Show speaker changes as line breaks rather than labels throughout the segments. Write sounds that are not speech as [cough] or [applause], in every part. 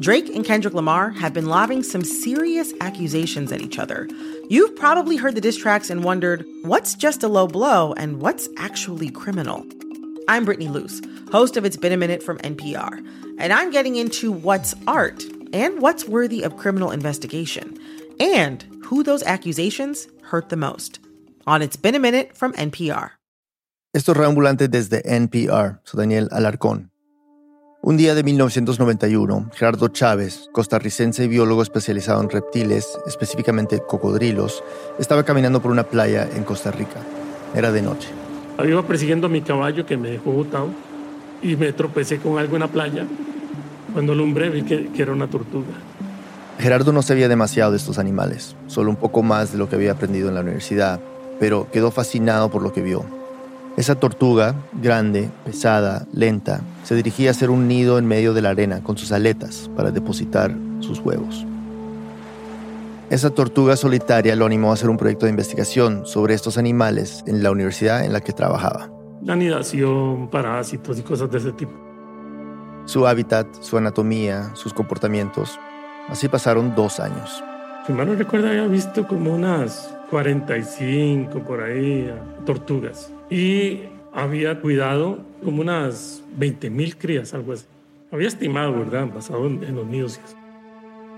Drake and Kendrick Lamar have been lobbing some serious accusations at each other. You've probably heard the diss tracks and wondered what's just a low blow and what's actually criminal. I'm Brittany Luce, host of It's Been a Minute from NPR, and I'm getting into what's art and what's worthy of criminal investigation, and who those accusations hurt the most. On It's Been a Minute from NPR.
Esto es Reambulante desde NPR, soy Daniel Alarcón. Un día de 1991, Gerardo Chávez, costarricense y biólogo especializado en reptiles, específicamente cocodrilos, estaba caminando por una playa en Costa Rica. Era de noche.
Iba persiguiendo a mi caballo que me dejó botado y me tropecé con algo en la playa. Cuando alumbré vi que, que era una tortuga.
Gerardo no sabía demasiado de estos animales, solo un poco más de lo que había aprendido en la universidad, pero quedó fascinado por lo que vio. Esa tortuga, grande, pesada, lenta, se dirigía a hacer un nido en medio de la arena con sus aletas para depositar sus huevos. Esa tortuga solitaria lo animó a hacer un proyecto de investigación sobre estos animales en la universidad en la que trabajaba.
La anidación, parásitos y cosas de ese tipo.
Su hábitat, su anatomía, sus comportamientos. Así pasaron dos años.
Si mal no recuerdo, había visto como unas 45 por ahí tortugas. Y había cuidado como unas 20 mil crías, algo así. Había estimado, ¿verdad? Basado en, en los nidos.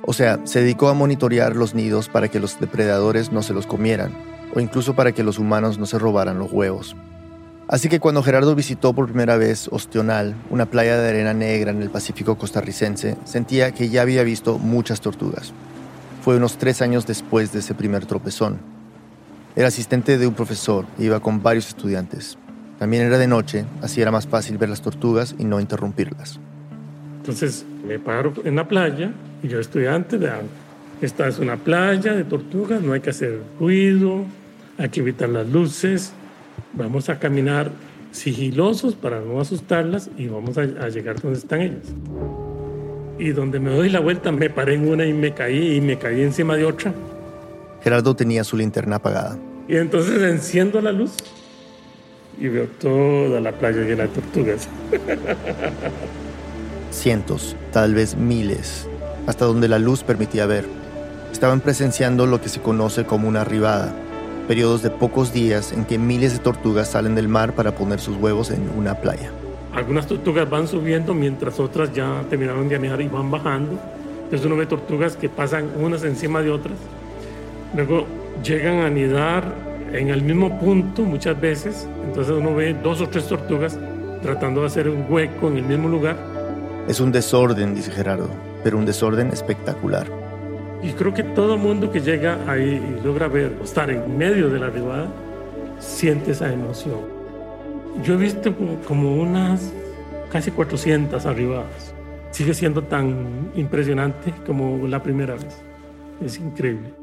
O sea, se dedicó a monitorear los nidos para que los depredadores no se los comieran, o incluso para que los humanos no se robaran los huevos. Así que cuando Gerardo visitó por primera vez Ostional, una playa de arena negra en el Pacífico costarricense, sentía que ya había visto muchas tortugas. Fue unos tres años después de ese primer tropezón. Era asistente de un profesor e iba con varios estudiantes. También era de noche, así era más fácil ver las tortugas y no interrumpirlas.
Entonces me paro en la playa y yo estudiante, vean, esta es una playa de tortugas, no hay que hacer ruido, hay que evitar las luces, vamos a caminar sigilosos para no asustarlas y vamos a, a llegar donde están ellas. Y donde me doy la vuelta me paré en una y me caí y me caí encima de otra.
Gerardo tenía su linterna apagada.
Y entonces enciendo la luz y veo toda la playa llena de tortugas.
Cientos, tal vez miles, hasta donde la luz permitía ver. Estaban presenciando lo que se conoce como una arribada, periodos de pocos días en que miles de tortugas salen del mar para poner sus huevos en una playa.
Algunas tortugas van subiendo mientras otras ya terminaron de anidar y van bajando. Entonces uno ve tortugas que pasan unas encima de otras. Luego llegan a anidar en el mismo punto muchas veces. Entonces uno ve dos o tres tortugas tratando de hacer un hueco en el mismo lugar.
Es un desorden, dice Gerardo, pero un desorden espectacular.
Y creo que todo el mundo que llega ahí y logra ver o estar en medio de la arribada siente esa emoción. Yo he visto como unas casi 400 arribadas. Sigue siendo tan impresionante como la primera vez. Es increíble.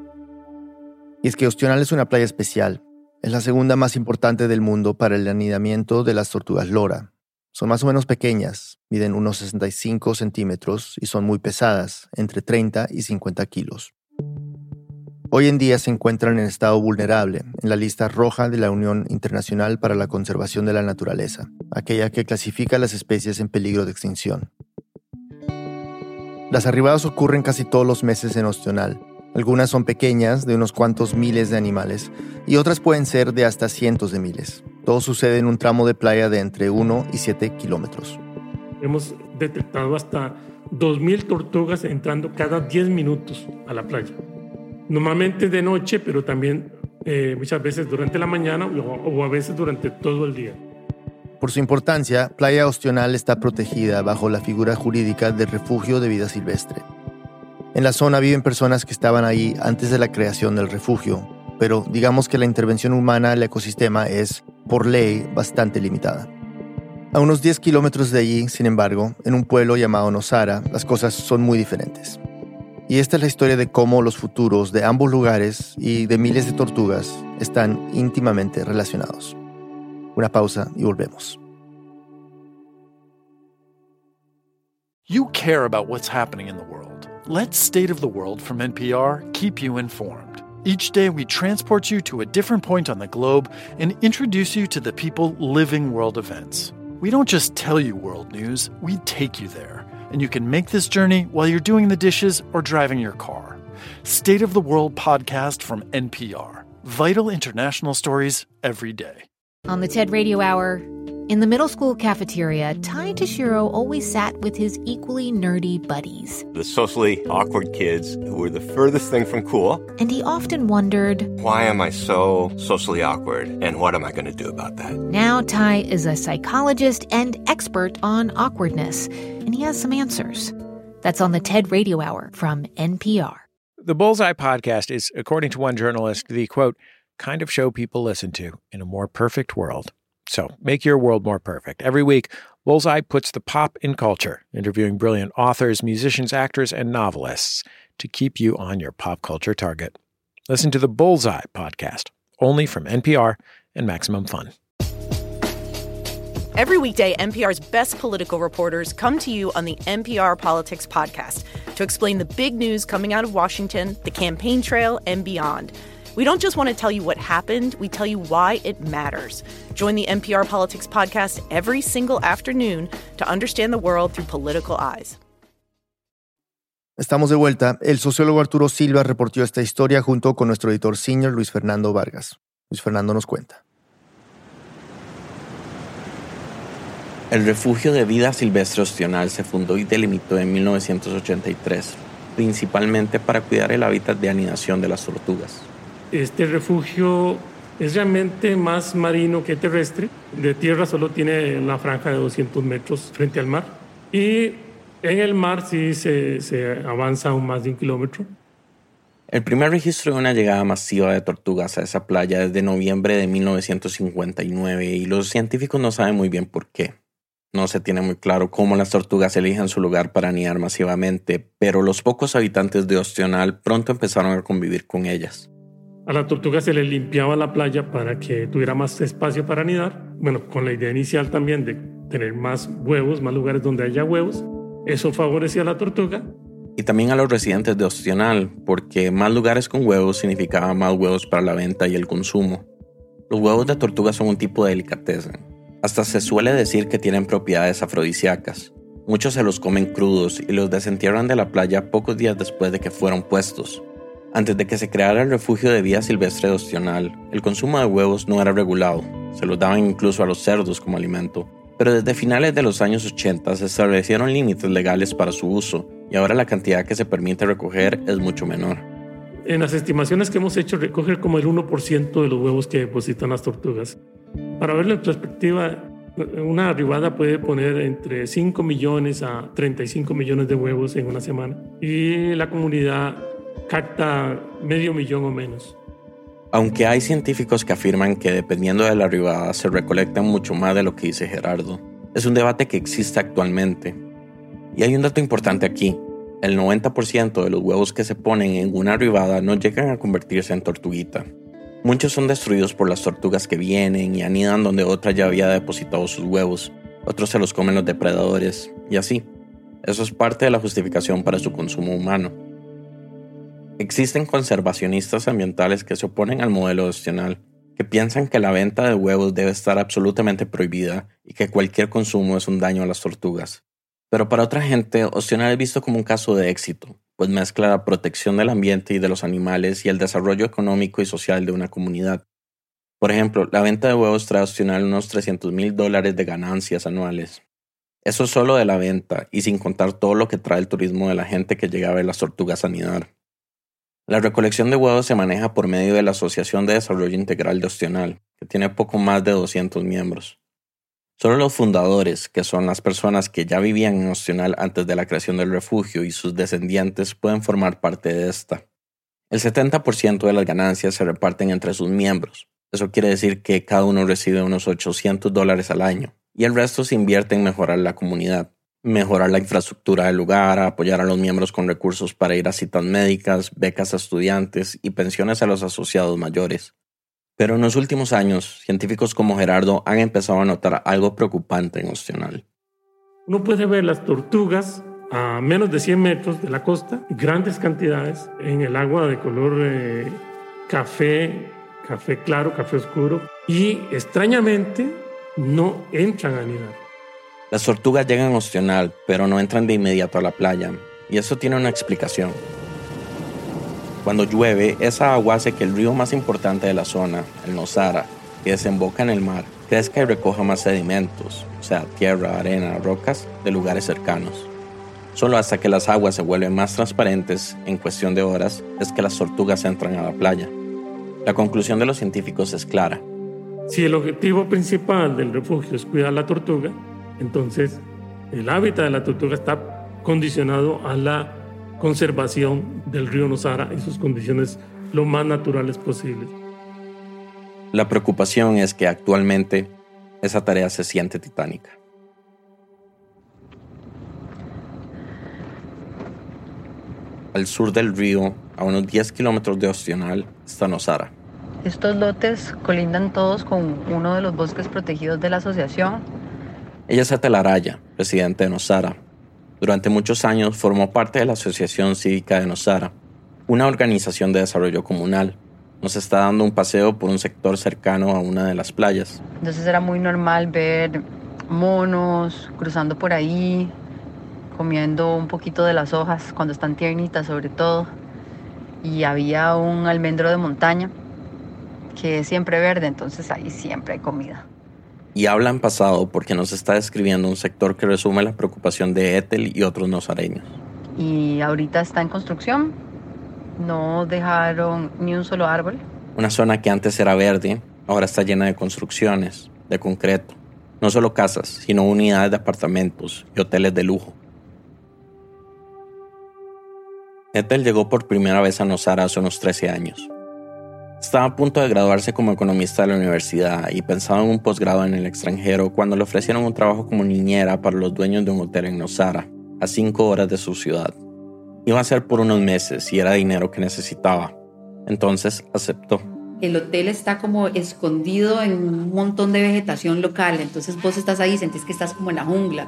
Y es que Ostional es una playa especial. Es la segunda más importante del mundo para el anidamiento de las tortugas lora. Son más o menos pequeñas, miden unos 65 centímetros y son muy pesadas, entre 30 y 50 kilos. Hoy en día se encuentran en estado vulnerable en la lista roja de la Unión Internacional para la Conservación de la Naturaleza, aquella que clasifica las especies en peligro de extinción. Las arribadas ocurren casi todos los meses en Ostional. Algunas son pequeñas, de unos cuantos miles de animales, y otras pueden ser de hasta cientos de miles. Todo sucede en un tramo de playa de entre 1 y 7 kilómetros.
Hemos detectado hasta 2.000 tortugas entrando cada 10 minutos a la playa. Normalmente de noche, pero también eh, muchas veces durante la mañana o, o a veces durante todo el día.
Por su importancia, Playa Ostional está protegida bajo la figura jurídica de refugio de vida silvestre. En la zona viven personas que estaban ahí antes de la creación del refugio, pero digamos que la intervención humana al ecosistema es, por ley, bastante limitada. A unos 10 kilómetros de allí, sin embargo, en un pueblo llamado Nosara, las cosas son muy diferentes. Y esta es la historia de cómo los futuros de ambos lugares y de miles de tortugas están íntimamente relacionados. Una pausa y volvemos.
You care about what's happening in the world. Let State of the World from NPR keep you informed. Each day, we transport you to a different point on the globe and introduce you to the people living world events. We don't just tell you world news, we take you there. and you can make this journey while you're doing the dishes or driving your car. State of the World podcast from NPR. Vital international stories every day.
On the TED Radio Hour, in the middle school cafeteria, Tai Tashiro always sat with his equally nerdy buddies.
The socially awkward kids who were the furthest thing from cool.
And he often wondered,
Why am I so socially awkward? And what am I going to do about that?
Now, Tai is a psychologist and expert on awkwardness, and he has some answers. That's on the TED Radio Hour from NPR.
The Bullseye podcast is, according to one journalist, the quote, kind of show people listen to in a more perfect world. So make your world more perfect. Every week, Bullseye puts the pop in culture, interviewing brilliant authors, musicians, actors, and novelists to keep you on your pop culture target. Listen to the Bullseye podcast, only from NPR and Maximum Fun.
Every weekday, NPR's best political reporters come to you on the NPR Politics Podcast to explain the big news coming out of Washington, the campaign trail, and beyond. We don't just want to tell you what happened, we tell you why it matters. Join the NPR Politics Podcast every single afternoon to understand the world through political eyes.
Estamos de vuelta. El sociólogo Arturo Silva reportó esta historia junto con nuestro editor senior Luis Fernando Vargas. Luis Fernando nos cuenta.
El refugio de vida silvestre Ostional se fundó y delimitó en 1983, principalmente para cuidar el hábitat de anidación de las tortugas.
Este refugio es realmente más marino que terrestre. De tierra solo tiene una franja de 200 metros frente al mar. Y en el mar sí se, se avanza aún más de un kilómetro.
El primer registro de una llegada masiva de tortugas a esa playa es de noviembre de 1959 y los científicos no saben muy bien por qué. No se tiene muy claro cómo las tortugas eligen su lugar para anidar masivamente, pero los pocos habitantes de Ostional pronto empezaron a convivir con ellas.
A la tortuga se le limpiaba la playa para que tuviera más espacio para anidar. Bueno, con la idea inicial también de tener más huevos, más lugares donde haya huevos. Eso favorecía a la tortuga.
Y también a los residentes de Ostional, porque más lugares con huevos significaba más huevos para la venta y el consumo. Los huevos de tortuga son un tipo de delicatessen. Hasta se suele decir que tienen propiedades afrodisíacas. Muchos se los comen crudos y los desentierran de la playa pocos días después de que fueron puestos. Antes de que se creara el refugio de vida silvestre de Ostional, el consumo de huevos no era regulado, se los daban incluso a los cerdos como alimento, pero desde finales de los años 80 se establecieron límites legales para su uso y ahora la cantidad que se permite recoger es mucho menor.
En las estimaciones que hemos hecho, recoger como el 1% de los huevos que depositan las tortugas. Para verlo en perspectiva, una arribada puede poner entre 5 millones a 35 millones de huevos en una semana. Y la comunidad capta medio millón o menos.
Aunque hay científicos que afirman que dependiendo de la arribada se recolectan mucho más de lo que dice Gerardo, es un debate que existe actualmente. Y hay un dato importante aquí. El 90% de los huevos que se ponen en una arribada no llegan a convertirse en tortuguita. Muchos son destruidos por las tortugas que vienen y anidan donde otra ya había depositado sus huevos. Otros se los comen los depredadores, y así. Eso es parte de la justificación para su consumo humano. Existen conservacionistas ambientales que se oponen al modelo opcional, que piensan que la venta de huevos debe estar absolutamente prohibida y que cualquier consumo es un daño a las tortugas. Pero para otra gente, opcional es visto como un caso de éxito, pues mezcla la protección del ambiente y de los animales y el desarrollo económico y social de una comunidad. Por ejemplo, la venta de huevos trae opcional unos 300 mil dólares de ganancias anuales. Eso es solo de la venta y sin contar todo lo que trae el turismo de la gente que llega a ver las tortugas anidar. La recolección de huevos se maneja por medio de la Asociación de Desarrollo Integral de Ostional, que tiene poco más de 200 miembros. Solo los fundadores, que son las personas que ya vivían en Ostional antes de la creación del refugio y sus descendientes, pueden formar parte de esta. El 70% de las ganancias se reparten entre sus miembros. Eso quiere decir que cada uno recibe unos 800 dólares al año, y el resto se invierte en mejorar la comunidad mejorar la infraestructura del lugar, apoyar a los miembros con recursos para ir a citas médicas, becas a estudiantes y pensiones a los asociados mayores. Pero en los últimos años, científicos como Gerardo han empezado a notar algo preocupante en Ostional.
Uno puede ver las tortugas a menos de 100 metros de la costa, grandes cantidades en el agua de color eh, café, café claro, café oscuro, y extrañamente no entran a anidar
Las tortugas llegan a pero no entran de inmediato a la playa, y eso tiene una explicación. Cuando llueve, esa agua hace que el río más importante de la zona, el Nosara, que desemboca en el mar, crezca y recoja más sedimentos, o sea, tierra, arena, rocas, de lugares cercanos. Solo hasta que las aguas se vuelven más transparentes en cuestión de horas es que las tortugas entran a la playa. La conclusión de los científicos es clara.
Si el objetivo principal del refugio es cuidar la tortuga, entonces el hábitat de la tortuga está condicionado a la conservación del río Nosara y sus condiciones lo más naturales posibles.
La preocupación es que actualmente esa tarea se siente titánica. Al sur del río, a unos 10 kilómetros de Ostional, está Nosara.
Estos lotes colindan todos con uno de los bosques protegidos de la asociación.
Ella es Atelaraya, presidente de Nosara, durante muchos años formó parte de la Asociación Cívica de Nosara, una organización de desarrollo comunal. Nos está dando un paseo por un sector cercano a una de las playas.
Entonces era muy normal ver monos cruzando por ahí, comiendo un poquito de las hojas cuando están tiernitas sobre todo. Y había un almendro de montaña que es siempre verde, entonces ahí siempre hay comida
y habla en pasado porque nos está describiendo un sector que resume la preocupación de Ethel y otros nozareños.
Y ahorita está en construcción, no dejaron ni un solo árbol.
Una zona que antes era verde, ahora está llena de construcciones, de concreto. No solo casas, sino unidades de apartamentos y hoteles de lujo. Ethel llegó por primera vez a Nosara hace unos 13 años. Estaba a punto de graduarse como economista de la universidad y pensaba en un posgrado en el extranjero cuando le ofrecieron un trabajo como niñera para los dueños de un hotel en Nosara, a cinco horas de su ciudad. Iba a ser por unos meses y era dinero que necesitaba. Entonces aceptó.
El hotel está como escondido en un montón de vegetación local, entonces vos estás ahí y sentís que estás como en la jungla.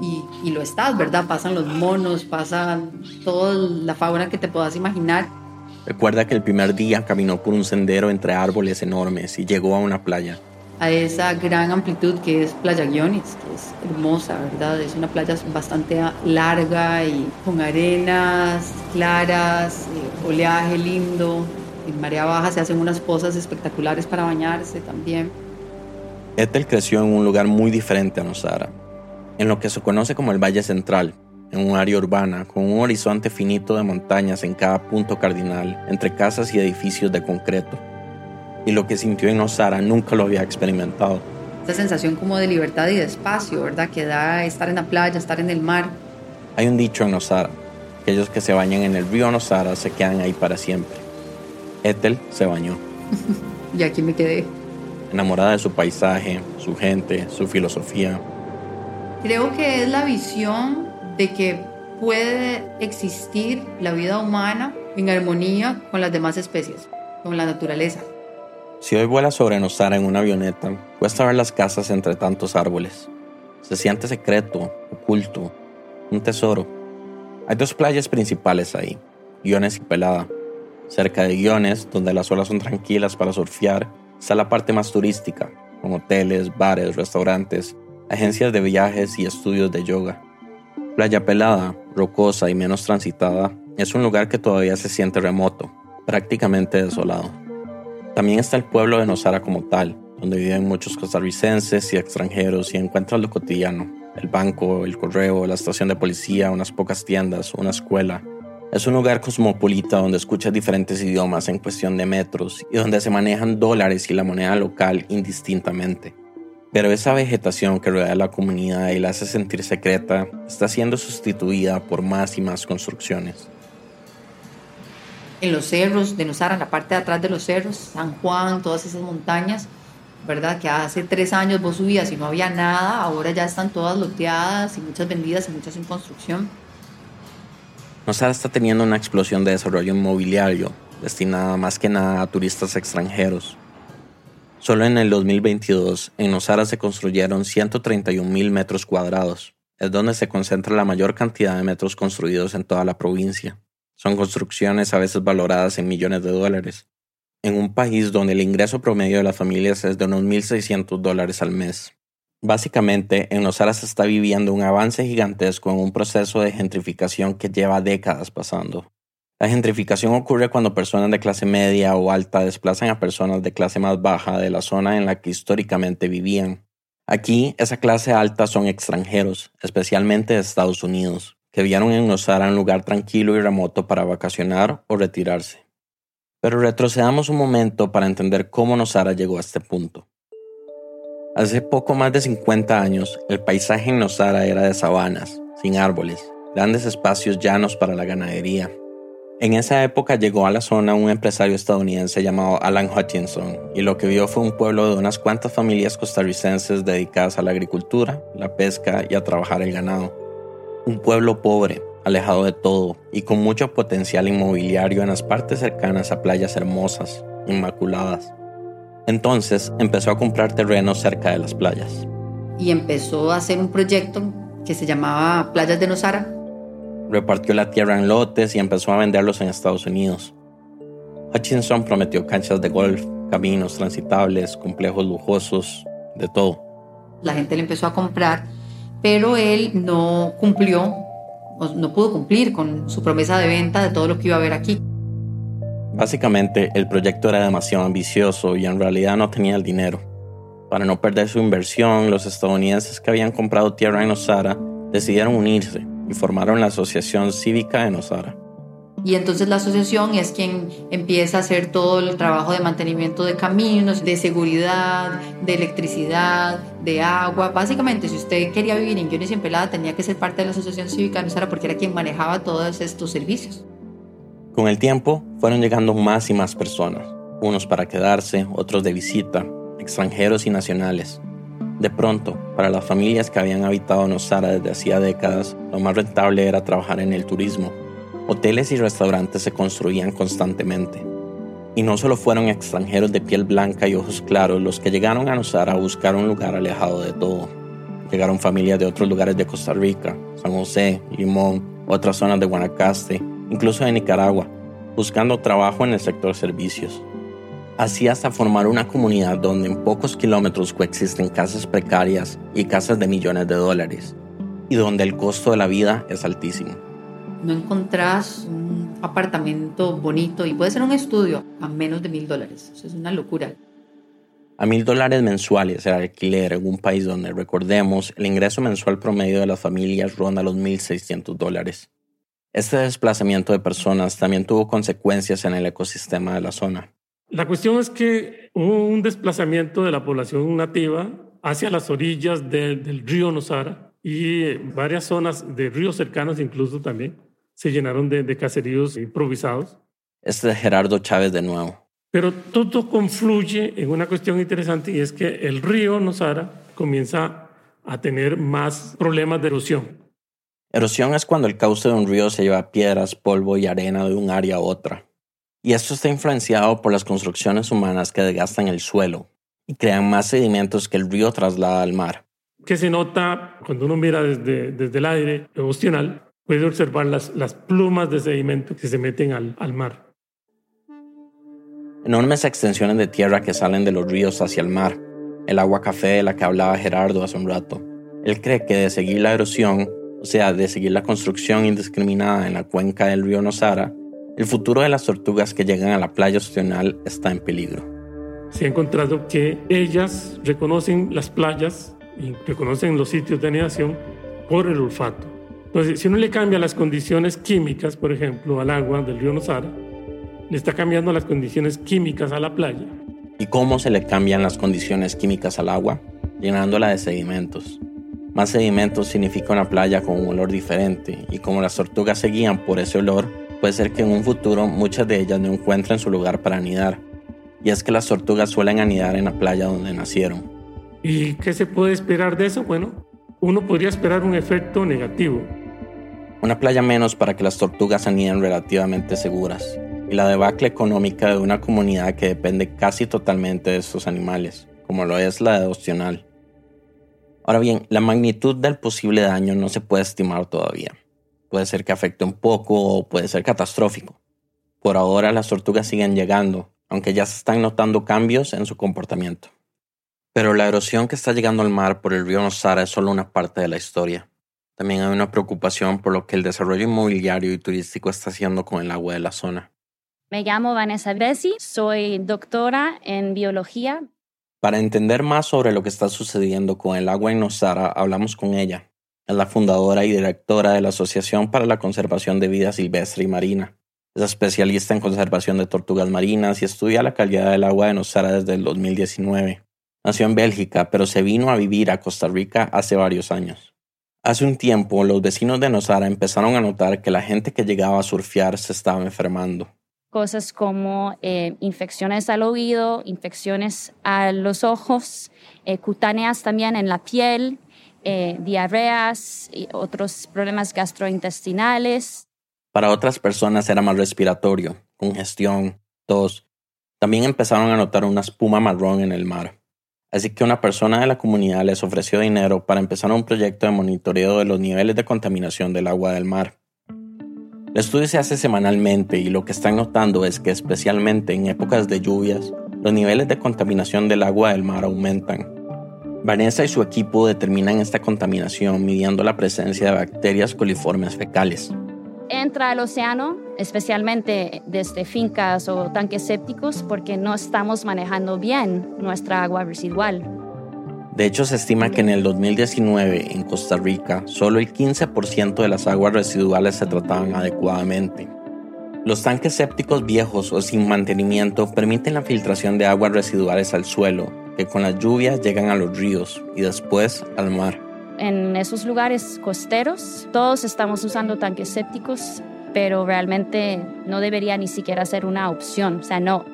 Y, y lo estás, ¿verdad? Pasan los monos, pasan toda la fauna que te puedas imaginar
Recuerda que el primer día caminó por un sendero entre árboles enormes y llegó a una playa.
A esa gran amplitud que es Playa Guiones, que es hermosa, ¿verdad? Es una playa bastante larga y con arenas claras, eh, oleaje lindo. En marea baja se hacen unas pozas espectaculares para bañarse también.
Ethel creció en un lugar muy diferente a Nosara, en lo que se conoce como el Valle Central, en un área urbana con un horizonte finito de montañas en cada punto cardinal, entre casas y edificios de concreto. Y lo que sintió en Osara nunca lo había experimentado.
Esta sensación como de libertad y de espacio, ¿verdad? Que da estar en la playa, estar en el mar.
Hay un dicho en Osara, aquellos que se bañan en el río Nosara se quedan ahí para siempre. Ethel se bañó. [laughs]
y aquí me quedé.
Enamorada de su paisaje, su gente, su filosofía.
Creo que es la visión de que puede existir la vida humana en armonía con las demás especies, con la naturaleza.
Si hoy vuelas sobre Nosara en una avioneta, cuesta ver las casas entre tantos árboles. Se siente secreto, oculto, un tesoro. Hay dos playas principales ahí, Guiones y Pelada. Cerca de Guiones, donde las olas son tranquilas para surfear, está la parte más turística, con hoteles, bares, restaurantes, agencias de viajes y estudios de yoga. Playa Pelada, rocosa y menos transitada, es un lugar que todavía se siente remoto, prácticamente desolado. También está el pueblo de Nosara como tal, donde viven muchos costarricenses y extranjeros y encuentran lo cotidiano, el banco, el correo, la estación de policía, unas pocas tiendas, una escuela. Es un lugar cosmopolita donde escuchas diferentes idiomas en cuestión de metros y donde se manejan dólares y la moneda local indistintamente. Pero esa vegetación que rodea la comunidad y la hace sentir secreta está siendo sustituida por más y más construcciones.
En los cerros de Nosara, en la parte de atrás de los cerros, San Juan, todas esas montañas, ¿verdad? Que hace tres años vos subías y no había nada, ahora ya están todas loteadas y muchas vendidas y muchas en construcción.
Nosara está teniendo una explosión de desarrollo inmobiliario destinada más que nada a turistas extranjeros. Solo en el 2022, en Nosara se construyeron 131 mil metros cuadrados. Es donde se concentra la mayor cantidad de metros construidos en toda la provincia. Son construcciones a veces valoradas en millones de dólares. En un país donde el ingreso promedio de las familias es de unos 1.600 dólares al mes. Básicamente, en Nosara se está viviendo un avance gigantesco en un proceso de gentrificación que lleva décadas pasando. La gentrificación ocurre cuando personas de clase media o alta desplazan a personas de clase más baja de la zona en la que históricamente vivían. Aquí, esa clase alta son extranjeros, especialmente de Estados Unidos, que vieron en Nosara un lugar tranquilo y remoto para vacacionar o retirarse. Pero retrocedamos un momento para entender cómo Nosara llegó a este punto. Hace poco más de 50 años, el paisaje en Nosara era de sabanas, sin árboles, grandes espacios llanos para la ganadería. En esa época llegó a la zona un empresario estadounidense llamado Alan Hutchinson, y lo que vio fue un pueblo de unas cuantas familias costarricenses dedicadas a la agricultura, la pesca y a trabajar el ganado. Un pueblo pobre, alejado de todo y con mucho potencial inmobiliario en las partes cercanas a playas hermosas, inmaculadas. Entonces empezó a comprar terrenos cerca de las playas.
Y empezó a hacer un proyecto que se llamaba Playas de Nosara.
Repartió la tierra en lotes y empezó a venderlos en Estados Unidos. Hutchinson prometió canchas de golf, caminos transitables, complejos lujosos, de todo.
La gente le empezó a comprar, pero él no cumplió, no pudo cumplir con su promesa de venta de todo lo que iba a haber aquí.
Básicamente, el proyecto era demasiado ambicioso y en realidad no tenía el dinero. Para no perder su inversión, los estadounidenses que habían comprado tierra en Osara decidieron unirse y formaron la Asociación Cívica de Osara.
Y entonces la asociación es quien empieza a hacer todo el trabajo de mantenimiento de caminos, de seguridad, de electricidad, de agua. Básicamente, si usted quería vivir en Guiones y en Pelada, tenía que ser parte de la Asociación Cívica de Nosara porque era quien manejaba todos estos servicios.
Con el tiempo fueron llegando más y más personas, unos para quedarse, otros de visita, extranjeros y nacionales. De pronto, para las familias que habían habitado Nosara desde hacía décadas, lo más rentable era trabajar en el turismo. Hoteles y restaurantes se construían constantemente. Y no solo fueron extranjeros de piel blanca y ojos claros los que llegaron a Nosara a buscar un lugar alejado de todo. Llegaron familias de otros lugares de Costa Rica, San José, Limón, otras zonas de Guanacaste, incluso de Nicaragua, buscando trabajo en el sector servicios. Así hasta formar una comunidad donde en pocos kilómetros coexisten casas precarias y casas de millones de dólares, y donde el costo de la vida es altísimo.
No encontrás un apartamento bonito y puede ser un estudio a menos de mil dólares. Eso es una locura.
A mil dólares mensuales el alquiler en un país donde, recordemos, el ingreso mensual promedio de las familias ronda los 1.600 dólares. Este desplazamiento de personas también tuvo consecuencias en el ecosistema de la zona.
La cuestión es que hubo un desplazamiento de la población nativa hacia las orillas del río Nosara y varias zonas de ríos cercanos incluso también se llenaron de, de caseríos improvisados.
Este es Gerardo Chávez de nuevo.
Pero todo confluye en una cuestión interesante y es que el río Nosara comienza a tener más problemas de erosión.
Erosión es cuando el cauce de un río se lleva piedras, polvo y arena de un área a otra. Y esto está influenciado por las construcciones humanas que desgastan el suelo y crean más sedimentos que el río traslada al mar.
Que se nota cuando uno mira desde, desde el aire emocional, puede observar las, las plumas de sedimento que se meten al, al mar.
Enormes extensiones de tierra que salen de los ríos hacia el mar, el agua café de la que hablaba Gerardo hace un rato. Él cree que de seguir la erosión, o sea, de seguir la construcción indiscriminada en la cuenca del río Nosara, el futuro de las tortugas que llegan a la playa opcional está en peligro.
Se ha encontrado que ellas reconocen las playas y reconocen los sitios de anidación por el olfato. Entonces, si uno le cambia las condiciones químicas, por ejemplo, al agua del río Nosara, le está cambiando las condiciones químicas a la playa.
¿Y cómo se le cambian las condiciones químicas al agua? Llenándola de sedimentos. Más sedimentos significa una playa con un olor diferente y como las tortugas se guían por ese olor, puede ser que en un futuro muchas de ellas no encuentren su lugar para anidar. Y es que las tortugas suelen anidar en la playa donde nacieron.
¿Y qué se puede esperar de eso? Bueno, uno podría esperar un efecto negativo.
Una playa menos para que las tortugas aniden relativamente seguras y la debacle económica de una comunidad que depende casi totalmente de estos animales, como lo es la de Ostional. Ahora bien, la magnitud del posible daño no se puede estimar todavía. Puede ser que afecte un poco o puede ser catastrófico. Por ahora las tortugas siguen llegando, aunque ya se están notando cambios en su comportamiento. Pero la erosión que está llegando al mar por el río Nosara es solo una parte de la historia. También hay una preocupación por lo que el desarrollo inmobiliario y turístico está haciendo con el agua de la zona.
Me llamo Vanessa Bessi, soy doctora en biología.
Para entender más sobre lo que está sucediendo con el agua en Nosara, hablamos con ella. Es la fundadora y directora de la Asociación para la Conservación de Vida Silvestre y Marina. Es especialista en conservación de tortugas marinas y estudia la calidad del agua de Nosara desde el 2019. Nació en Bélgica, pero se vino a vivir a Costa Rica hace varios años. Hace un tiempo, los vecinos de Nosara empezaron a notar que la gente que llegaba a surfear se estaba enfermando.
Cosas como eh, infecciones al oído, infecciones a los ojos, eh, cutáneas también en la piel, eh, diarreas y otros problemas gastrointestinales.
Para otras personas era más respiratorio, congestión, tos. También empezaron a notar una espuma marrón en el mar. Así que una persona de la comunidad les ofreció dinero para empezar un proyecto de monitoreo de los niveles de contaminación del agua del mar. El estudio se hace semanalmente y lo que están notando es que especialmente en épocas de lluvias, los niveles de contaminación del agua del mar aumentan. Vanessa y su equipo determinan esta contaminación midiendo la presencia de bacterias coliformes fecales.
Entra al océano, especialmente desde fincas o tanques sépticos, porque no estamos manejando bien nuestra agua residual.
De hecho, se estima que en el 2019 en Costa Rica solo el 15% de las aguas residuales se trataban adecuadamente. Los tanques sépticos viejos o sin mantenimiento permiten la filtración de aguas residuales al suelo, que con las lluvias llegan a los ríos y después al mar.
En esos lugares costeros todos estamos usando tanques sépticos, pero realmente no debería ni siquiera ser una opción, o sea, no.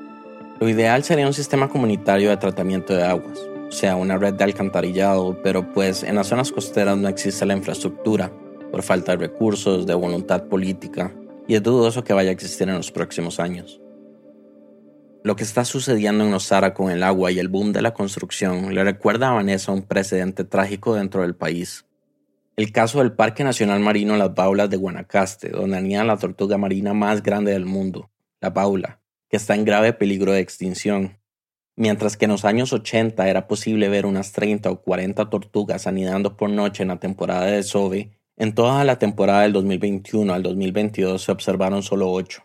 Lo ideal sería un sistema comunitario de tratamiento de aguas, o sea, una red de alcantarillado, pero pues en las zonas costeras no existe la infraestructura, por falta de recursos, de voluntad política, y es dudoso que vaya a existir en los próximos años. Lo que está sucediendo en Nosara con el agua y el boom de la construcción le recuerda a Vanessa un precedente trágico dentro del país. El caso del Parque Nacional Marino Las Baulas de Guanacaste, donde anida la tortuga marina más grande del mundo, la baula, que está en grave peligro de extinción. Mientras que en los años 80 era posible ver unas 30 o 40 tortugas anidando por noche en la temporada de Sove, en toda la temporada del 2021 al 2022 se observaron solo 8.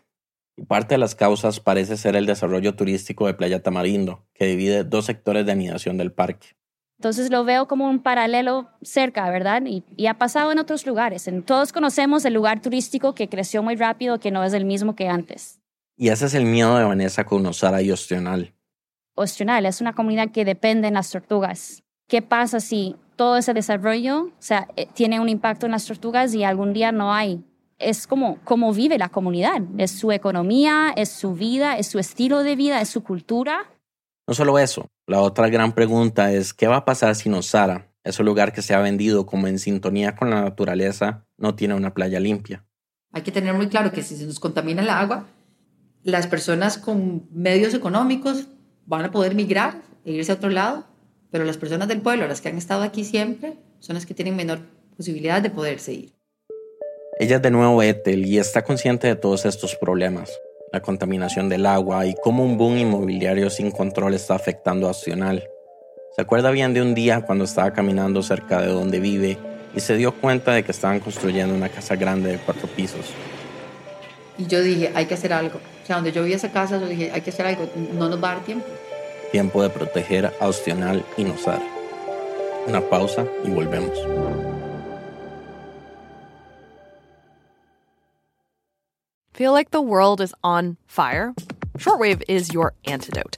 Y parte de las causas parece ser el desarrollo turístico de Playa Tamarindo, que divide dos sectores de anidación del parque.
Entonces lo veo como un paralelo cerca, ¿verdad? Y, ha pasado en otros lugares. En, todos conocemos el lugar turístico que creció muy rápido, que no es el mismo que antes.
Y ese es el miedo de Vanessa con Osara y Ostional.
Ostional es una comunidad que depende de las tortugas. ¿Qué pasa si todo ese desarrollo o sea, eh, tiene un impacto en las tortugas y algún día no hay es como, como vive la comunidad, es su economía, es su vida, es su estilo de vida, es su cultura.
No solo eso, la otra gran pregunta es qué va a pasar si Nosara, ese lugar que se ha vendido como en sintonía con la naturaleza, no tiene una playa limpia.
Hay que tener muy claro que si se nos contamina el agua, las personas con medios económicos van a poder migrar e irse a otro lado, pero las personas del pueblo, las que han estado aquí siempre, son las que tienen menor posibilidad de poderse ir.
Ella es de nuevo Ethel y está consciente de todos estos problemas, la contaminación del agua y cómo un boom inmobiliario sin control está afectando a Opcional. Se acuerda bien de un día cuando estaba caminando cerca de donde vive y se dio cuenta de que estaban construyendo una casa grande de cuatro pisos.
Y yo dije, hay que hacer algo. O sea, donde yo vi esa casa, yo dije, hay que hacer algo, no nos va a dar tiempo.
Tiempo de proteger a Opcional y Nosar. Una pausa y volvemos.
Feel like the world is on fire? Shortwave is your antidote.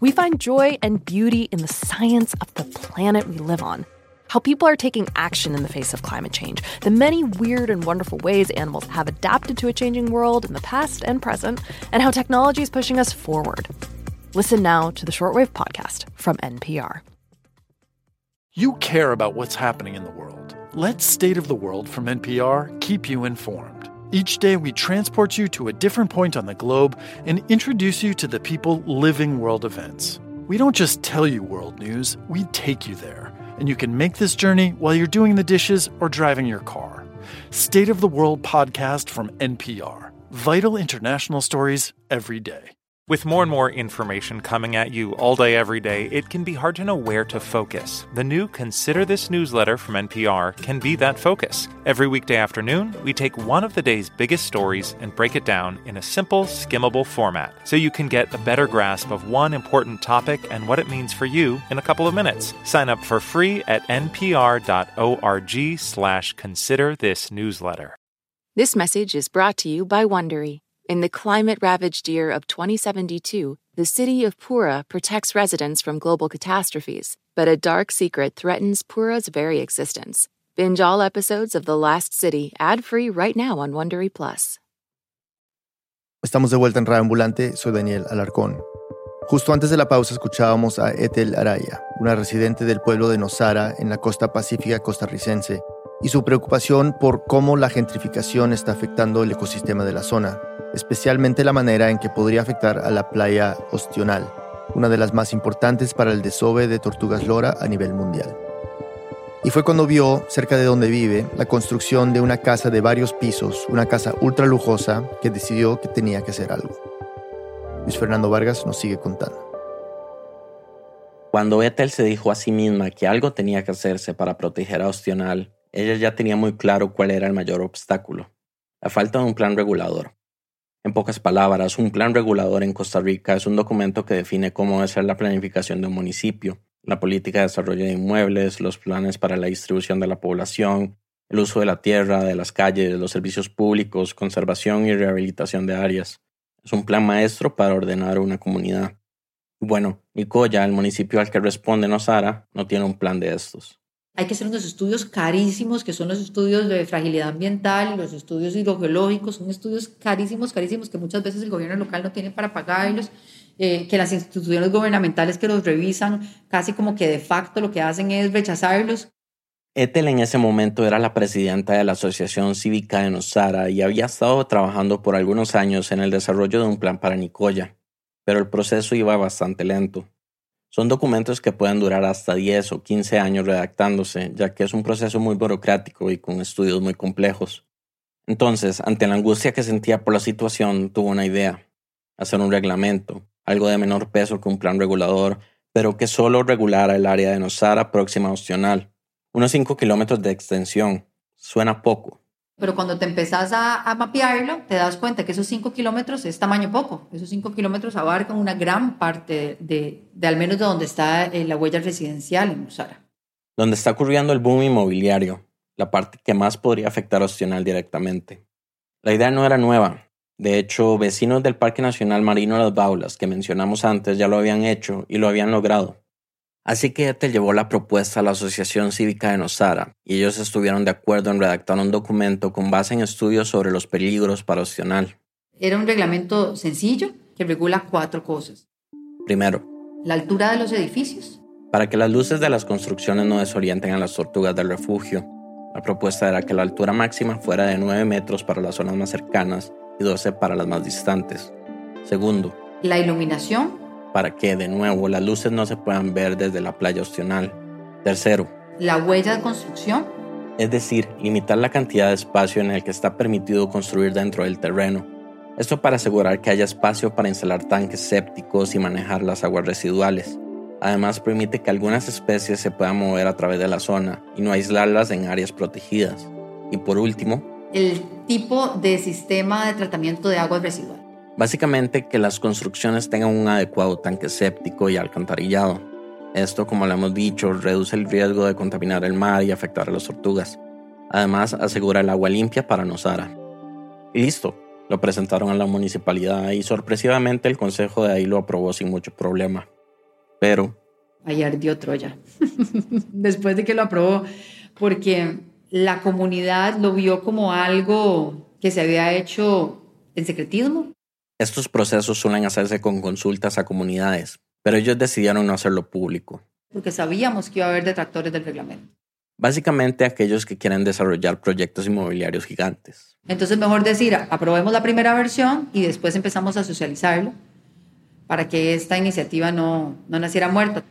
We find joy and beauty in the science of the planet we live on. How people are taking action in the face of climate change, the many weird and wonderful ways animals have adapted to a changing world in the past and present, and how technology is pushing us forward. Listen now to the Shortwave Podcast from NPR.
You care about what's happening in the world. Let State of the World from NPR keep you informed. Each day, we transport you to a different point on the globe and introduce you to the people living world events. We don't just tell you world news, we take you there. And you can make this journey while you're doing the dishes or driving your car. State of the World podcast from NPR. Vital international stories every day.
With more and more information coming at you all day, every day, it can be hard to know where to focus. The new Consider This newsletter from NPR can be that focus. Every weekday afternoon, we take one of the day's biggest stories and break it down in a simple, skimmable format so you can get a better grasp of one important topic and what it means for you in a couple of minutes. Sign up for free at npr.org slash consider this newsletter.
This message is brought to you by Wondery. In the climate ravaged year of 2072, the city of Pura protects residents from global catastrophes, but a dark secret threatens Pura's very existence. Binge all episodes of The Last City ad free right now on Wondery Plus.
Estamos de vuelta en Radio Ambulante, soy Daniel Alarcón. Justo antes de la pausa escuchábamos a Ethel Araya, una residente del pueblo de Nosara en la costa pacífica costarricense, y su preocupación por cómo la gentrificación está afectando el ecosistema de la zona, especialmente la manera en que podría afectar a la playa Ostional, una de las más importantes para el desove de tortugas lora a nivel mundial. Y fue cuando vio, cerca de donde vive, la construcción de una casa de varios pisos, una casa ultra lujosa, que decidió que tenía que hacer algo. Luis Fernando Vargas nos sigue contando.
Cuando Ethel se dijo a sí misma que algo tenía que hacerse para proteger a Ostional, ella ya tenía muy claro cuál era el mayor obstáculo, la falta de un plan regulador. En pocas palabras, un plan regulador en Costa Rica es un documento que define cómo debe ser la planificación de un municipio, la política de desarrollo de inmuebles, los planes para la distribución de la población, el uso de la tierra, de las calles, los servicios públicos, conservación y rehabilitación de áreas. Es un plan maestro para ordenar una comunidad. Bueno, Nicoya, el municipio al que responde Nosara, no tiene un plan de estos.
Hay que hacer unos estudios carísimos, que son los estudios de fragilidad ambiental y los estudios hidrogeológicos, son estudios carísimos, carísimos, que muchas veces el gobierno local no tiene para pagarlos, eh, que las instituciones gubernamentales que los revisan casi como que de facto lo que hacen es rechazarlos.
Ethel en ese momento era la presidenta de la Asociación Cívica de Nosara y había estado trabajando por algunos años en el desarrollo de un plan para Nicoya, pero el proceso iba bastante lento. Son documentos que pueden durar hasta 10 o 15 años redactándose, ya que es un proceso muy burocrático y con estudios muy complejos. Entonces, ante la angustia que sentía por la situación, tuvo una idea, hacer un reglamento, algo de menor peso que un plan regulador, pero que solo regulara el área de Nosara próxima a Ostional, unos 5 kilómetros de extensión. Suena poco,
pero cuando te empezás a, mapearlo, te das cuenta que esos 5 kilómetros es tamaño poco. Esos 5 kilómetros abarcan una gran parte de, al menos de donde está eh, la huella residencial en Usara.
Donde está ocurriendo el boom inmobiliario, la parte que más podría afectar a Ostional directamente. La idea no era nueva. De hecho, vecinos del Parque Nacional Marino Las Baulas, que mencionamos antes, ya lo habían hecho y lo habían logrado. Así que te llevó la propuesta a la Asociación Cívica de Nosara y ellos estuvieron de acuerdo en redactar un documento con base en estudios sobre los peligros para Opcional.
Era un reglamento sencillo que regula cuatro cosas.
Primero,
la altura de los edificios.
Para que las luces de las construcciones no desorienten a las tortugas del refugio, la propuesta era que la altura máxima fuera de 9 metros para las zonas más cercanas y 12 para las más distantes. Segundo,
la iluminación
para que de nuevo las luces no se puedan ver desde la playa opcional. Tercero,
la huella de construcción.
Es decir, limitar la cantidad de espacio en el que está permitido construir dentro del terreno. Esto para asegurar que haya espacio para instalar tanques sépticos y manejar las aguas residuales. Además permite que algunas especies se puedan mover a través de la zona y no aislarlas en áreas protegidas. Y por último,
el tipo de sistema de tratamiento de aguas residuales.
Básicamente que las construcciones tengan un adecuado tanque séptico y alcantarillado. Esto, como lo hemos dicho, reduce el riesgo de contaminar el mar y afectar a las tortugas. Además, asegura el agua limpia para Nosara. Y listo, lo presentaron a la municipalidad y sorpresivamente el consejo de ahí lo aprobó sin mucho problema. Pero...
Ahí ardió Troya. [laughs] Después de que lo aprobó, porque la comunidad lo vio como algo que se había hecho en secretismo
estos procesos suelen hacerse con consultas a comunidades, pero ellos decidieron no hacerlo público.
Porque sabíamos que iba a haber detractores del reglamento.
Básicamente aquellos que quieren desarrollar proyectos inmobiliarios gigantes.
Entonces mejor decir, aprobemos la primera versión y después empezamos a socializarlo para que esta iniciativa no, no naciera muerta.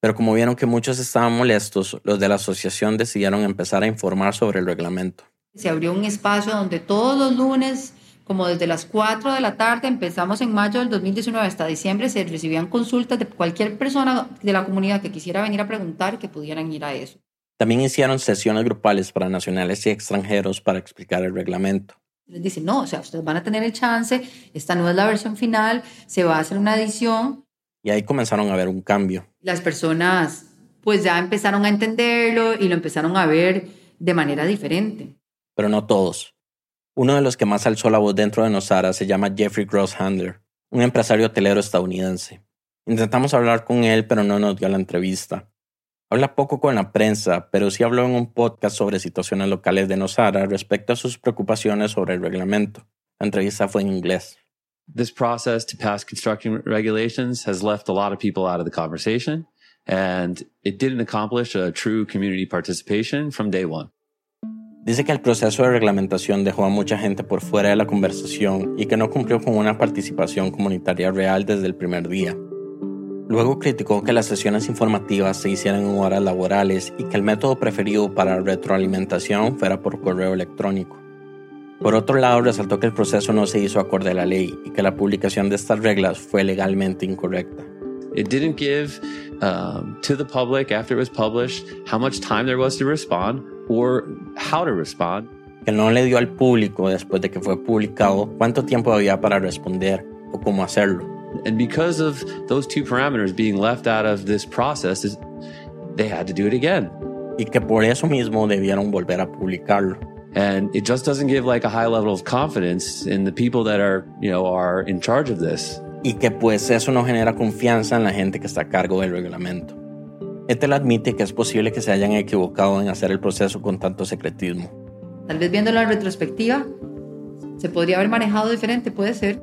Pero como vieron que muchos estaban molestos, los de la asociación decidieron empezar a informar sobre el reglamento.
Se abrió un espacio donde todos los lunes como desde las 4 de la tarde, empezamos en mayo del 2019 hasta diciembre, se recibían consultas de cualquier persona de la comunidad que quisiera venir a preguntar que pudieran ir a eso.
También hicieron sesiones grupales para nacionales y extranjeros para explicar el reglamento.
Les dicen, no, o sea, ustedes van a tener el chance, esta no es la versión final, se va a hacer una edición.
Y ahí comenzaron a ver un cambio.
Las personas pues ya empezaron a entenderlo y lo empezaron a ver de manera diferente.
Pero no todos. Uno de los que más alzó la voz dentro de Nosara se llama Jeffrey Grosshandler, un empresario hotelero estadounidense. Intentamos hablar con él, pero no nos dio la entrevista. Habla poco con la prensa, pero sí habló en un podcast sobre situaciones locales de Nosara respecto a sus preocupaciones sobre el reglamento. La entrevista fue en inglés.
This process to pass construction regulations has left a lot of people out of the conversation, and it didn't accomplish a true community participation from day one.
Dice que el proceso de reglamentación dejó a mucha gente por fuera de la conversación y que no cumplió con una participación comunitaria real desde el primer día. Luego criticó que las sesiones informativas se hicieran en horas laborales y que el método preferido para retroalimentación fuera por correo electrónico. Por otro lado, resaltó que el proceso no se hizo acorde a la ley y que la publicación de estas reglas fue legalmente incorrecta.
It didn't give um, to the public after it was published how much time there was to respond or how to respond.
Que no le dio al público después de que fue publicado cuánto tiempo había para responder o cómo hacerlo.
And because of those two parameters being left out of this process, they had to do it again.
Y que por eso mismo debieron volver a publicarlo.
And it just doesn't give like a high level of confidence in the people that are, you know, are in charge of this.
Y que pues eso no genera confianza en la gente que está a cargo del reglamento. Ethel admite que es posible que se hayan equivocado en hacer el proceso con tanto secretismo.
Tal vez viendo la retrospectiva, se podría haber manejado diferente, puede ser.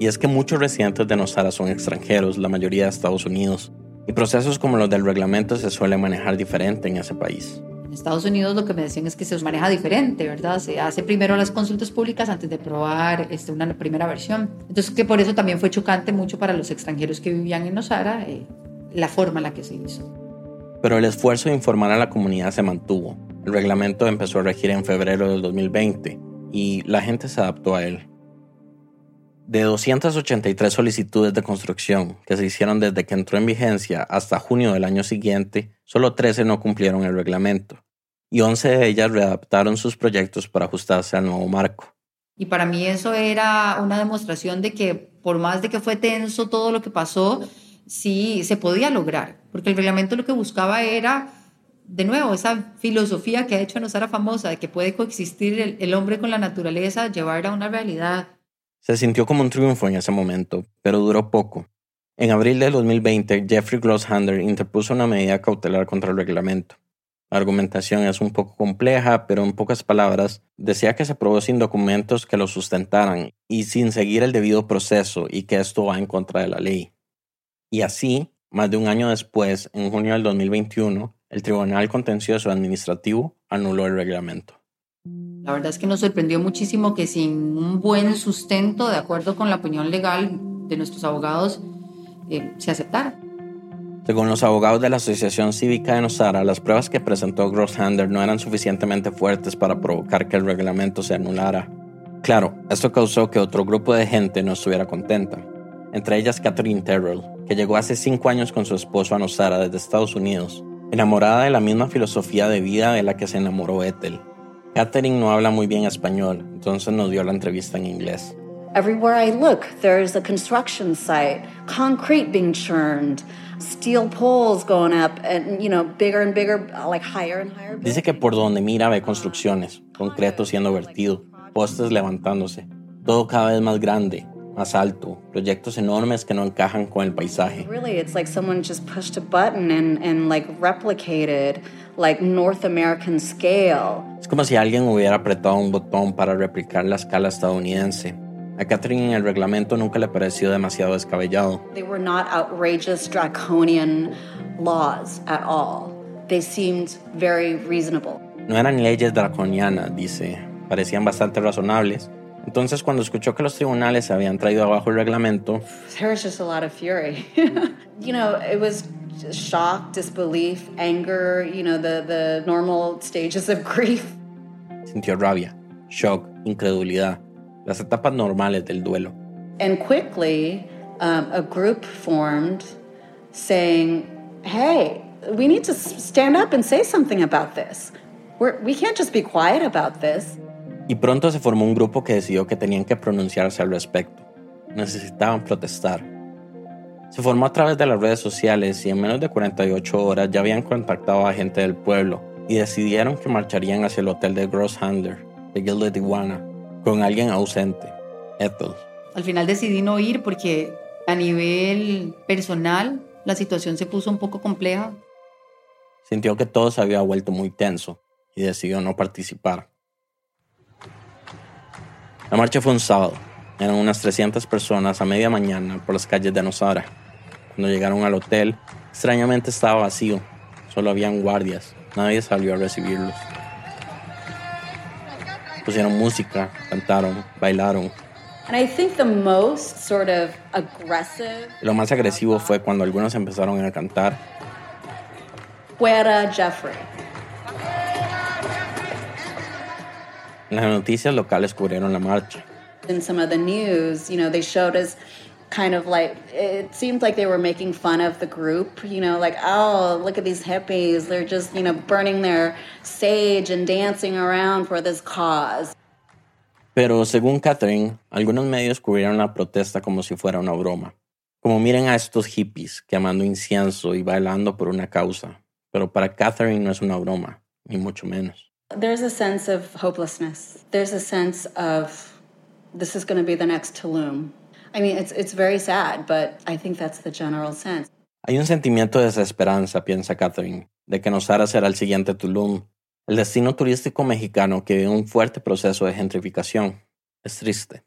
Y es que muchos residentes de Nosara son extranjeros, la mayoría de Estados Unidos, y procesos como los del reglamento se suelen manejar diferente en ese país.
En Estados Unidos lo que me decían es que se os maneja diferente, ¿verdad? Se hace primero las consultas públicas antes de probar este, una primera versión. Entonces que por eso también fue chocante mucho para los extranjeros que vivían en Nosara eh, la forma en la que se hizo.
Pero el esfuerzo de informar a la comunidad se mantuvo. El reglamento empezó a regir en febrero del 2020 y la gente se adaptó a él. De 283 solicitudes de construcción que se hicieron desde que entró en vigencia hasta junio del año siguiente, solo 13 no cumplieron el reglamento y 11 de ellas readaptaron sus proyectos para ajustarse al nuevo marco.
Y para mí eso era una demostración de que por más de que fue tenso todo lo que pasó, sí se podía lograr, porque el reglamento lo que buscaba era, de nuevo, esa filosofía que ha hecho a Nosara famosa, de que puede coexistir el, hombre con la naturaleza, llevarla a una realidad.
Se sintió como un triunfo en ese momento, pero duró poco. En abril de 2020, Jeffrey Grosshandler interpuso una medida cautelar contra el reglamento. La argumentación es un poco compleja, pero en pocas palabras, decía que se aprobó sin documentos que lo sustentaran y sin seguir el debido proceso y que esto va en contra de la ley. Y así, más de un año después, en junio del 2021, el Tribunal Contencioso Administrativo anuló el reglamento.
La verdad es que nos sorprendió muchísimo que sin un buen sustento, de acuerdo con la opinión legal de nuestros abogados, eh, se aceptara.
Según los abogados de la Asociación Cívica de Nosara, las pruebas que presentó Grosshander no eran suficientemente fuertes para provocar que el reglamento se anulara. Claro, esto causó que otro grupo de gente no estuviera contenta, entre ellas Catherine Terrell, que llegó hace cinco años con su esposo a Nosara desde Estados Unidos, enamorada de la misma filosofía de vida de la que se enamoró Ethel. Catherine no habla muy bien español, entonces nos dio la entrevista en inglés.
Everywhere I look, there's a construction site, concrete being churned, steel poles going up, and you know, bigger and bigger, like higher and higher.
Dice que por donde mira ve construcciones, concreto siendo vertido, postes levantándose, todo cada vez más grande, más alto, proyectos enormes que no encajan con el paisaje.
Really, it's like someone just pushed a button and, and like replicated like North American scale.
Es como si alguien hubiera apretado un botón para replicar la escala estadounidense. A Catherine el reglamento nunca le pareció demasiado descabellado.
They were not outrageous draconian laws at all. They seemed very reasonable.
No eran leyes draconianas, dice. Parecían bastante razonables entonces, cuando escuchó que los tribunales habían traído abajo el reglamento,
there was just a lot of fury. [laughs] you know, it was shock, disbelief, anger, you know, the, the normal stages of grief.
Sintió rabia, shock, incredulidad, las etapas normales del duelo.
And quickly, um, a group formed saying, hey, we need to stand up and say something about this. We're, we can't just be quiet about this.
Y pronto se formó un grupo que decidió que tenían que pronunciarse al respecto. Necesitaban protestar. Se formó a través de las redes sociales y en menos de 48 horas ya habían contactado a gente del pueblo y decidieron que marcharían hacia el hotel de Gross Handler, de Gilded Iguana, con alguien ausente, Ethel.
Al final decidí no ir porque a nivel personal la situación se puso un poco compleja.
Sintió que todo se había vuelto muy tenso y decidió no participar. La marcha fue un sábado. Eran unas 300 personas a media mañana por las calles de Nosara. Cuando llegaron al hotel, extrañamente estaba vacío. Solo habían guardias. Nadie salió a recibirlos. Pusieron música, cantaron, bailaron.
And I think the most sort of aggressive
Lo más agresivo fue cuando algunos empezaron a cantar
Fuera Jeffrey.
Las noticias locales cubrieron la marcha.
In some of the news, you know, they showed us kind of like it seemed like they were making fun of the group, you know, like, oh, look at these hippies. They're just, you know, burning their sage and dancing around for this cause.
Pero según Catherine, algunos medios cubrieron la protesta como si fuera una broma. Como miren a estos hippies quemando incienso y bailando por una causa. Pero para Catherine no es una broma, ni mucho menos.
There's a sense of hopelessness. There's a sense of this is going to be the next Tulum. I mean, it's, it's very sad, but I think that's the general sense.
Hay un sentimiento de desesperanza, piensa Catherine, de que Nosara será el siguiente Tulum, el destino turístico mexicano que vive un fuerte proceso de gentrificación. Es triste.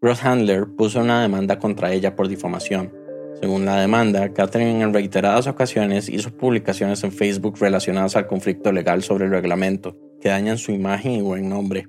Ross Handler puso una demanda contra ella por difamación. Según la demanda, Catherine en reiteradas ocasiones hizo publicaciones en Facebook relacionadas al conflicto legal sobre el reglamento, que dañan su imagen y buen nombre.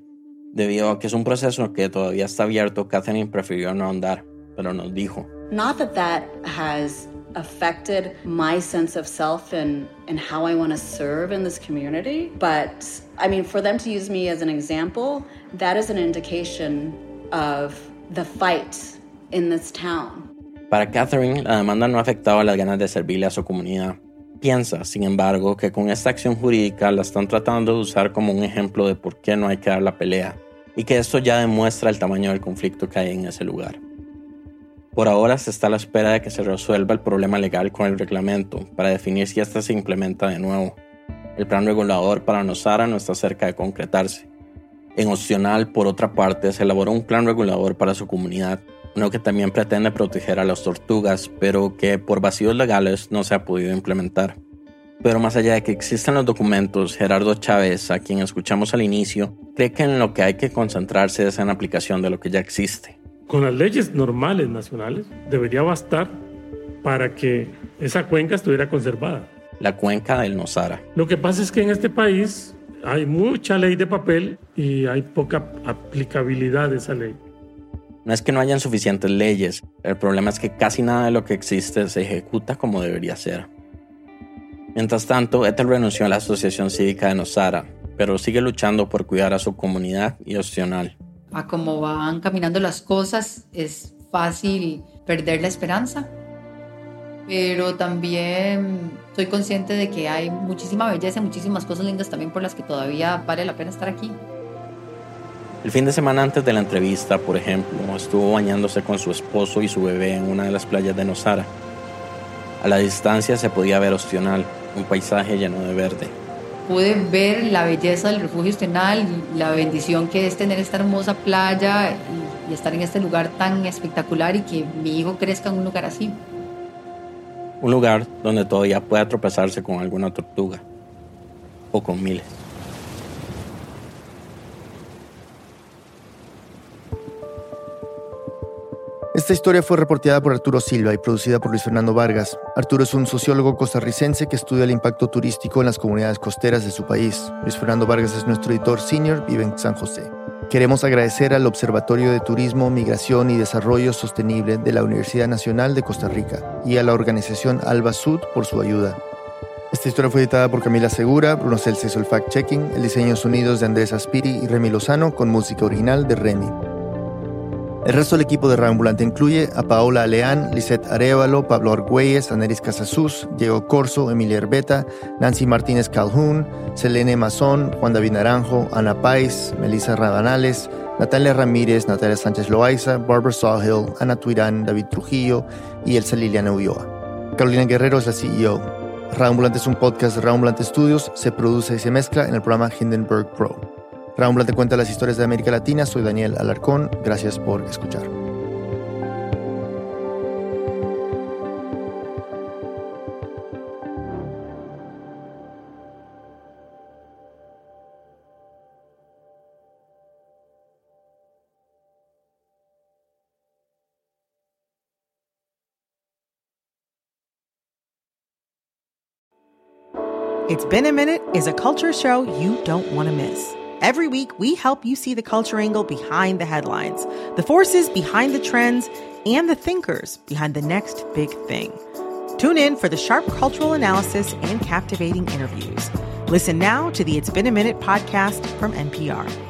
Debido a que es un proceso que todavía está abierto, Catherine prefirió no ahondar, pero nos dijo.
Not that that has affected my sense of self and, and how I want to serve in this community, but I mean, for them to use me as an example, that is an indication of the fight in this town.
Para Catherine, la demanda no afectaba las ganas de servirle a su comunidad. Piensa, sin embargo, que con esta acción jurídica la están tratando de usar como un ejemplo de por qué no hay que dar la pelea, y que esto ya demuestra el tamaño del conflicto que hay en ese lugar. Por ahora se está a la espera de que se resuelva el problema legal con el reglamento para definir si éste se implementa de nuevo. El plan regulador para Nosara no está cerca de concretarse. En Opcional, por otra parte, se elaboró un plan regulador para su comunidad uno que también pretende proteger a las tortugas, pero que por vacíos legales no se ha podido implementar. Pero más allá de que existen los documentos, Gerardo Chávez, a quien escuchamos al inicio, cree que en lo que hay que concentrarse es en la aplicación de lo que ya existe.
Con las leyes normales nacionales debería bastar para que esa cuenca estuviera conservada.
La cuenca del Nosara.
Lo que pasa es que en este país hay mucha ley de papel y hay poca aplicabilidad de esa ley.
No es que no hayan suficientes leyes, el problema es que casi nada de lo que existe se ejecuta como debería ser. Mientras tanto, Ethel renunció a la Asociación Cívica de Nosara, pero sigue luchando por cuidar a su comunidad y opcional.
A cómo van caminando las cosas, es fácil perder la esperanza. Pero también soy consciente de que hay muchísima belleza, muchísimas cosas lindas también por las que todavía vale la pena estar aquí.
El fin de semana antes de la entrevista, por ejemplo, estuvo bañándose con su esposo y su bebé en una de las playas de Nosara. A la distancia se podía ver Ostional, un paisaje lleno de verde.
Pude ver la belleza del refugio Ostional y la bendición que es tener esta hermosa playa y, y estar en este lugar tan espectacular y que mi hijo crezca en un lugar así.
Un lugar donde todavía pueda tropezarse con alguna tortuga o con miles.
Esta historia fue reportada por Arturo Silva y producida por Luis Fernando Vargas. Arturo es un sociólogo costarricense que estudia el impacto turístico en las comunidades costeras de su país. Luis Fernando Vargas es nuestro editor senior, vive en San José. Queremos agradecer al Observatorio de Turismo, Migración y Desarrollo Sostenible de la Universidad Nacional de Costa Rica y a la organización Alba Sud por su ayuda. Esta historia fue editada por Camila Segura, Bruno Celso hizo el fact-checking, el diseño de sonidos de Andrés Aspiri y Remy Lozano con música original de Remy. El resto del equipo de Reambulante incluye a Paola Aleán, Lisette Arevalo, Pablo Argüelles, Aneris Casasus, Diego Corso, Emilia Herbeta, Nancy Martínez Calhoun, Selene Mazón, Juan David Naranjo, Ana Pais, Melissa Rabanales, Natalia Ramírez, Natalia Sánchez Loaiza, Barbara Sawhill, Ana Tuirán, David Trujillo y Elsa Liliana Ulloa. Carolina Guerrero es la CEO. Reambulante es un podcast de Reambulante Studios, se produce y se mezcla en el programa Hindenburg Pro. Raúl cuenta las historias de América Latina. Soy Daniel Alarcón. Gracias por escuchar.
It's Been a Minute is a culture show you don't want to miss. Every week, we help you see the culture angle behind the headlines, the forces behind the trends, and the thinkers behind the next big thing. Tune in for the sharp cultural analysis and captivating interviews. Listen now to the It's Been a Minute podcast from NPR.